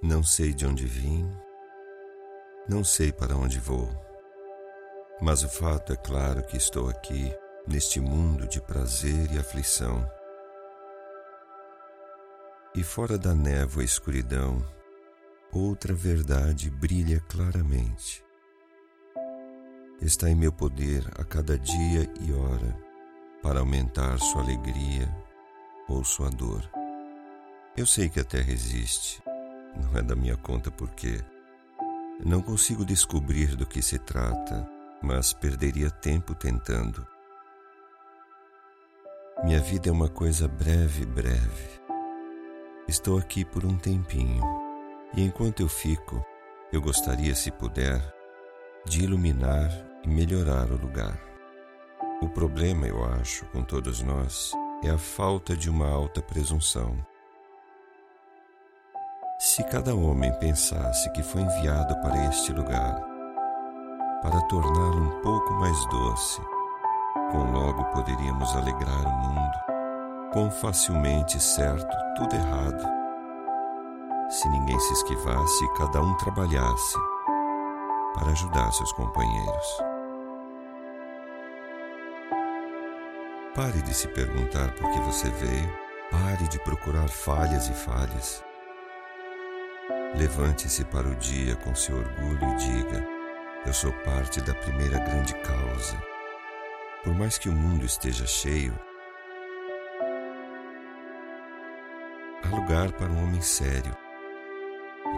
Não sei de onde vim, não sei para onde vou, mas o fato é claro que estou aqui, neste mundo de prazer e aflição. E fora da névoa e escuridão, outra verdade brilha claramente. Está em meu poder a cada dia e hora para aumentar sua alegria ou sua dor. Eu sei que a terra existe, não é da minha conta porque não consigo descobrir do que se trata, mas perderia tempo tentando. Minha vida é uma coisa breve, breve. Estou aqui por um tempinho, e enquanto eu fico, eu gostaria, se puder, de iluminar e melhorar o lugar. O problema, eu acho, com todos nós, é a falta de uma alta presunção. Se cada homem pensasse que foi enviado para este lugar para torná-lo um pouco mais doce, quão logo poderíamos alegrar o mundo, quão facilmente certo tudo errado, se ninguém se esquivasse e cada um trabalhasse para ajudar seus companheiros. Pare de se perguntar por que você veio, pare de procurar falhas e falhas Levante-se para o dia com seu orgulho e diga: Eu sou parte da primeira grande causa. Por mais que o mundo esteja cheio, há lugar para um homem sério.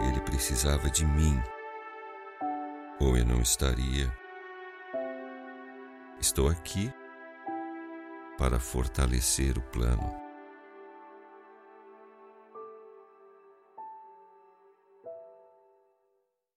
Ele precisava de mim, ou eu não estaria. Estou aqui para fortalecer o plano.